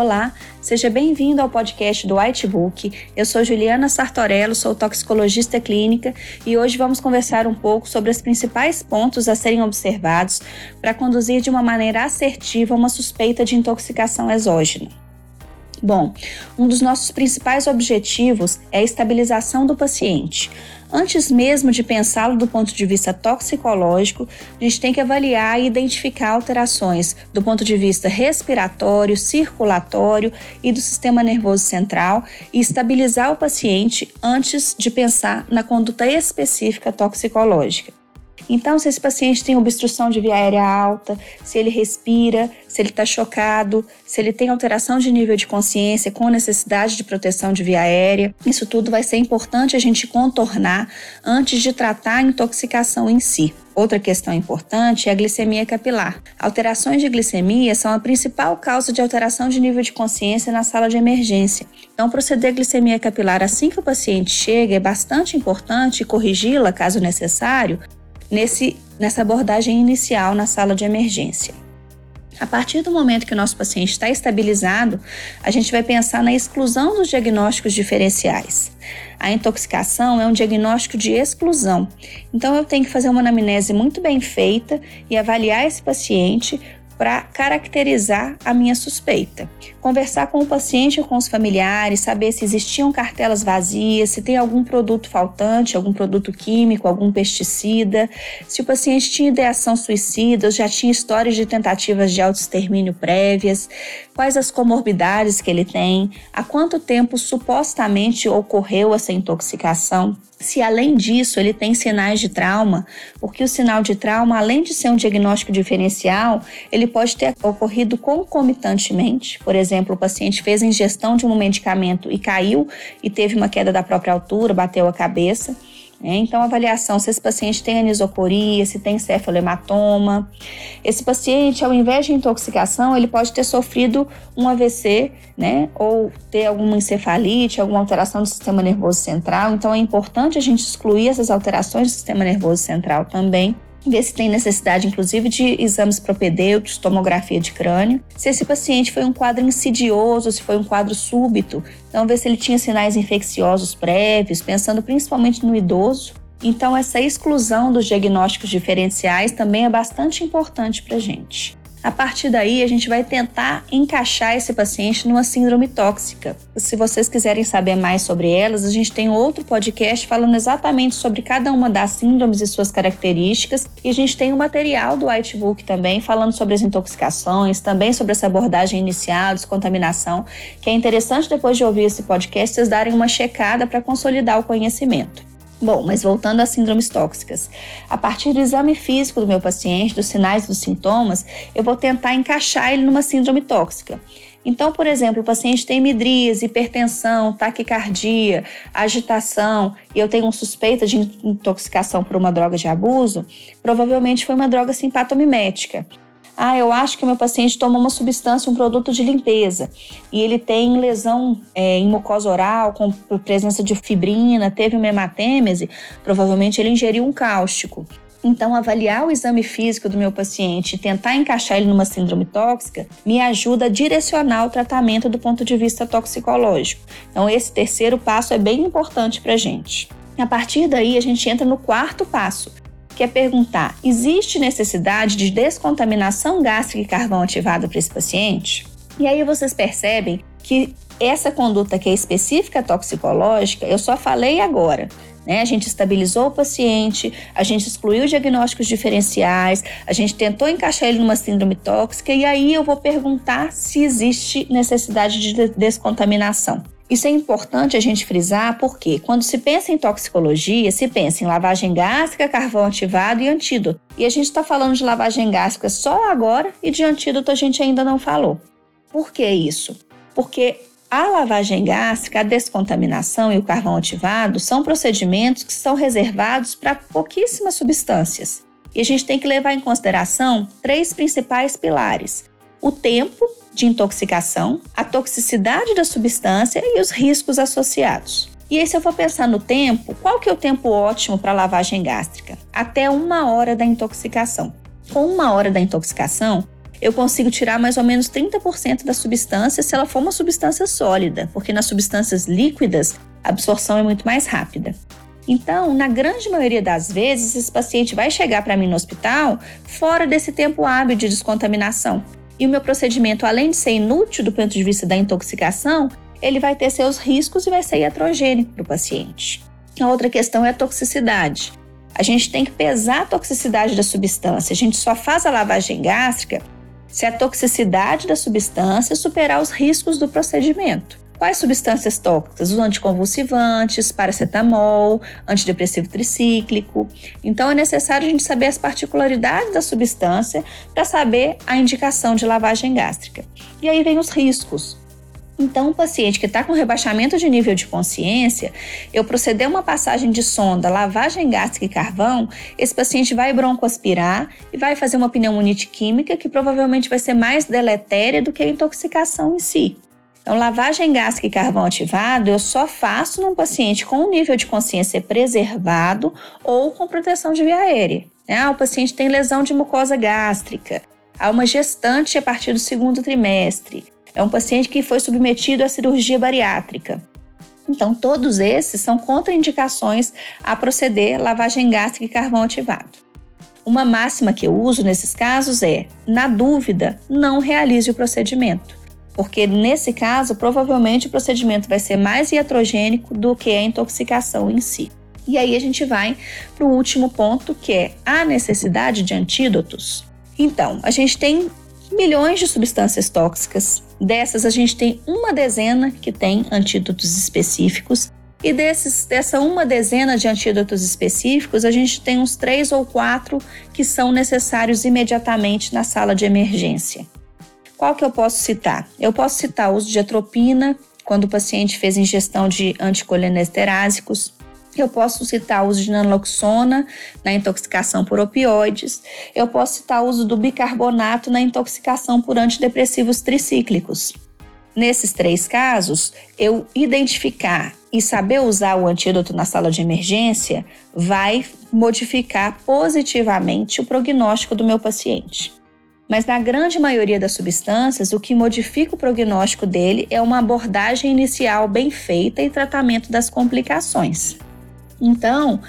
Olá, seja bem-vindo ao podcast do Whitebook. Eu sou Juliana Sartorello, sou toxicologista clínica e hoje vamos conversar um pouco sobre os principais pontos a serem observados para conduzir de uma maneira assertiva uma suspeita de intoxicação exógena. Bom, um dos nossos principais objetivos é a estabilização do paciente. Antes mesmo de pensá-lo do ponto de vista toxicológico, a gente tem que avaliar e identificar alterações do ponto de vista respiratório, circulatório e do sistema nervoso central e estabilizar o paciente antes de pensar na conduta específica toxicológica. Então, se esse paciente tem obstrução de via aérea alta, se ele respira, se ele está chocado, se ele tem alteração de nível de consciência com necessidade de proteção de via aérea, isso tudo vai ser importante a gente contornar antes de tratar a intoxicação em si. Outra questão importante é a glicemia capilar. Alterações de glicemia são a principal causa de alteração de nível de consciência na sala de emergência. Então, proceder glicemia capilar assim que o paciente chega é bastante importante e corrigi-la, caso necessário, nesse, nessa abordagem inicial na sala de emergência. A partir do momento que o nosso paciente está estabilizado, a gente vai pensar na exclusão dos diagnósticos diferenciais. A intoxicação é um diagnóstico de exclusão, então eu tenho que fazer uma anamnese muito bem feita e avaliar esse paciente para caracterizar a minha suspeita. Conversar com o paciente ou com os familiares, saber se existiam cartelas vazias, se tem algum produto faltante, algum produto químico, algum pesticida, se o paciente tinha ideação suicida, já tinha histórias de tentativas de autoextermínio prévias, quais as comorbidades que ele tem, há quanto tempo supostamente ocorreu essa intoxicação se além disso ele tem sinais de trauma, porque o sinal de trauma, além de ser um diagnóstico diferencial, ele pode ter ocorrido concomitantemente. Por exemplo, o paciente fez a ingestão de um medicamento e caiu e teve uma queda da própria altura, bateu a cabeça. Né? Então, avaliação se esse paciente tem anisocoria, se tem cefalohematoma. Esse paciente, ao invés de intoxicação, ele pode ter sofrido um AVC, né? Ou ter alguma encefalite, alguma alteração do sistema nervoso central. Então, é importante a gente excluir essas alterações do sistema nervoso central também ver se tem necessidade, inclusive, de exames propedêuticos, tomografia de crânio. Se esse paciente foi um quadro insidioso, se foi um quadro súbito, então ver se ele tinha sinais infecciosos prévios, pensando principalmente no idoso. Então, essa exclusão dos diagnósticos diferenciais também é bastante importante para a gente. A partir daí, a gente vai tentar encaixar esse paciente numa síndrome tóxica. Se vocês quiserem saber mais sobre elas, a gente tem outro podcast falando exatamente sobre cada uma das síndromes e suas características. E a gente tem um material do Whitebook também falando sobre as intoxicações, também sobre essa abordagem inicial, descontaminação, que é interessante depois de ouvir esse podcast vocês darem uma checada para consolidar o conhecimento. Bom, mas voltando às síndromes tóxicas. A partir do exame físico do meu paciente, dos sinais dos sintomas, eu vou tentar encaixar ele numa síndrome tóxica. Então, por exemplo, o paciente tem midríase, hipertensão, taquicardia, agitação e eu tenho um suspeita de intoxicação por uma droga de abuso, provavelmente foi uma droga simpatomimética. Ah, eu acho que o meu paciente tomou uma substância, um produto de limpeza, e ele tem lesão é, em mucosa oral, com presença de fibrina, teve uma hematêmese, provavelmente ele ingeriu um cáustico. Então, avaliar o exame físico do meu paciente e tentar encaixar ele numa síndrome tóxica me ajuda a direcionar o tratamento do ponto de vista toxicológico. Então, esse terceiro passo é bem importante para a gente. A partir daí, a gente entra no quarto passo, que é perguntar: existe necessidade de descontaminação gástrica e carvão ativado para esse paciente? E aí vocês percebem que essa conduta que é específica toxicológica, eu só falei agora. Né? A gente estabilizou o paciente, a gente excluiu diagnósticos diferenciais, a gente tentou encaixar ele numa síndrome tóxica e aí eu vou perguntar se existe necessidade de descontaminação. Isso é importante a gente frisar porque, quando se pensa em toxicologia, se pensa em lavagem gástrica, carvão ativado e antídoto. E a gente está falando de lavagem gástrica só agora e de antídoto a gente ainda não falou. Por que isso? Porque a lavagem gástrica, a descontaminação e o carvão ativado são procedimentos que são reservados para pouquíssimas substâncias. E a gente tem que levar em consideração três principais pilares: o tempo de intoxicação, a toxicidade da substância e os riscos associados. E aí, se eu for pensar no tempo, qual que é o tempo ótimo para lavagem gástrica? Até uma hora da intoxicação. Com uma hora da intoxicação, eu consigo tirar mais ou menos 30% da substância se ela for uma substância sólida, porque nas substâncias líquidas a absorção é muito mais rápida. Então, na grande maioria das vezes, esse paciente vai chegar para mim no hospital fora desse tempo hábil de descontaminação. E o meu procedimento, além de ser inútil do ponto de vista da intoxicação, ele vai ter seus riscos e vai ser iatrogênico para o paciente. A outra questão é a toxicidade. A gente tem que pesar a toxicidade da substância. A gente só faz a lavagem gástrica se a toxicidade da substância superar os riscos do procedimento. Quais substâncias tóxicas? Os anticonvulsivantes, paracetamol, antidepressivo tricíclico. Então é necessário a gente saber as particularidades da substância para saber a indicação de lavagem gástrica. E aí vem os riscos. Então, um paciente que está com rebaixamento de nível de consciência, eu proceder uma passagem de sonda, lavagem gástrica e carvão, esse paciente vai broncoaspirar e vai fazer uma pneumonite química que provavelmente vai ser mais deletéria do que a intoxicação em si. Então, lavagem gástrica e carvão ativado eu só faço num paciente com um nível de consciência preservado ou com proteção de via aérea. Né? Ah, o paciente tem lesão de mucosa gástrica, há uma gestante a partir do segundo trimestre, é um paciente que foi submetido à cirurgia bariátrica. Então, todos esses são contraindicações a proceder lavagem gástrica e carvão ativado. Uma máxima que eu uso nesses casos é: na dúvida, não realize o procedimento porque nesse caso, provavelmente o procedimento vai ser mais iatrogênico do que a intoxicação em si. E aí a gente vai para o último ponto, que é a necessidade de antídotos. Então, a gente tem milhões de substâncias tóxicas. Dessas, a gente tem uma dezena que tem antídotos específicos. E desses, dessa uma dezena de antídotos específicos, a gente tem uns três ou quatro que são necessários imediatamente na sala de emergência. Qual que eu posso citar? Eu posso citar o uso de atropina, quando o paciente fez ingestão de anticolinestérásicos. Eu posso citar o uso de naloxona na intoxicação por opioides. Eu posso citar o uso do bicarbonato na intoxicação por antidepressivos tricíclicos. Nesses três casos, eu identificar e saber usar o antídoto na sala de emergência vai modificar positivamente o prognóstico do meu paciente. Mas na grande maioria das substâncias, o que modifica o prognóstico dele é uma abordagem inicial bem feita e tratamento das complicações. Então,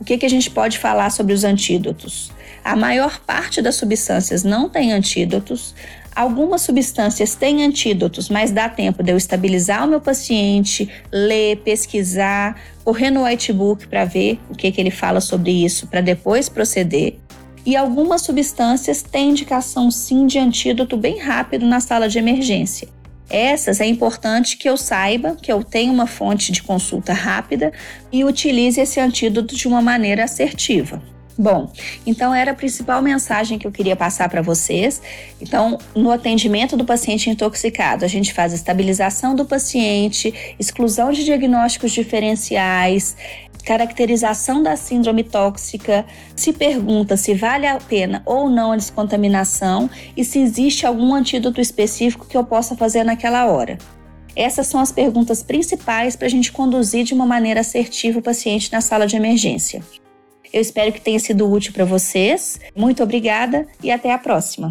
o que, que a gente pode falar sobre os antídotos? A maior parte das substâncias não tem antídotos. Algumas substâncias têm antídotos, mas dá tempo de eu estabilizar o meu paciente, ler, pesquisar, correr no whitebook para ver o que, que ele fala sobre isso, para depois proceder e algumas substâncias têm indicação sim de antídoto bem rápido na sala de emergência. Essas é importante que eu saiba que eu tenho uma fonte de consulta rápida e utilize esse antídoto de uma maneira assertiva. Bom, então era a principal mensagem que eu queria passar para vocês. Então, no atendimento do paciente intoxicado, a gente faz estabilização do paciente, exclusão de diagnósticos diferenciais, caracterização da síndrome tóxica, se pergunta se vale a pena ou não a descontaminação e se existe algum antídoto específico que eu possa fazer naquela hora. Essas são as perguntas principais para a gente conduzir de uma maneira assertiva o paciente na sala de emergência. Eu espero que tenha sido útil para vocês. Muito obrigada e até a próxima.